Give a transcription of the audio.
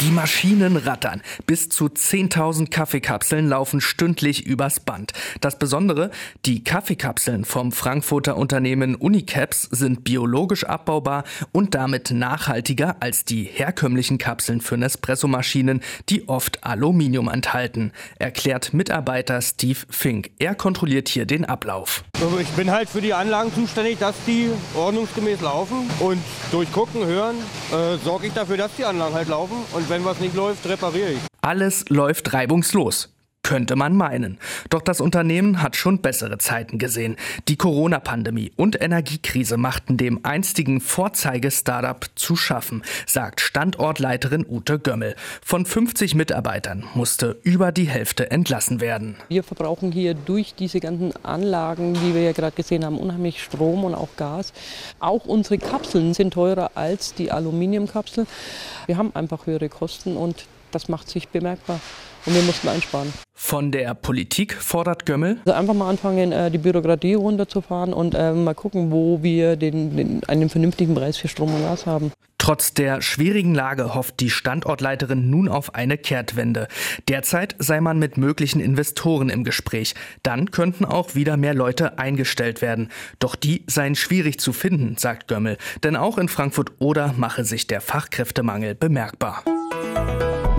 Die Maschinen rattern. Bis zu 10.000 Kaffeekapseln laufen stündlich übers Band. Das Besondere, die Kaffeekapseln vom Frankfurter Unternehmen Unicaps sind biologisch abbaubar und damit nachhaltiger als die herkömmlichen Kapseln für Nespresso-Maschinen, die oft Aluminium enthalten, erklärt Mitarbeiter Steve Fink. Er kontrolliert hier den Ablauf. Also ich bin halt für die Anlagen zuständig, dass die ordnungsgemäß laufen und durch Gucken, Hören äh, sorge ich dafür, dass die Anlagen halt laufen und wenn was nicht läuft, repariere ich. Alles läuft reibungslos. Könnte man meinen. Doch das Unternehmen hat schon bessere Zeiten gesehen. Die Corona-Pandemie und Energiekrise machten dem einstigen Vorzeige-Startup zu schaffen, sagt Standortleiterin Ute Gömmel. Von 50 Mitarbeitern musste über die Hälfte entlassen werden. Wir verbrauchen hier durch diese ganzen Anlagen, die wir ja gerade gesehen haben, unheimlich Strom und auch Gas. Auch unsere Kapseln sind teurer als die Aluminiumkapsel. Wir haben einfach höhere Kosten und das macht sich bemerkbar. Und wir mussten einsparen. Von der Politik fordert Gömmel. Also einfach mal anfangen, äh, die Bürokratie runterzufahren und äh, mal gucken, wo wir den, den, einen vernünftigen Preis für Strom und Gas haben. Trotz der schwierigen Lage hofft die Standortleiterin nun auf eine Kehrtwende. Derzeit sei man mit möglichen Investoren im Gespräch. Dann könnten auch wieder mehr Leute eingestellt werden. Doch die seien schwierig zu finden, sagt Gömmel. Denn auch in Frankfurt oder mache sich der Fachkräftemangel bemerkbar.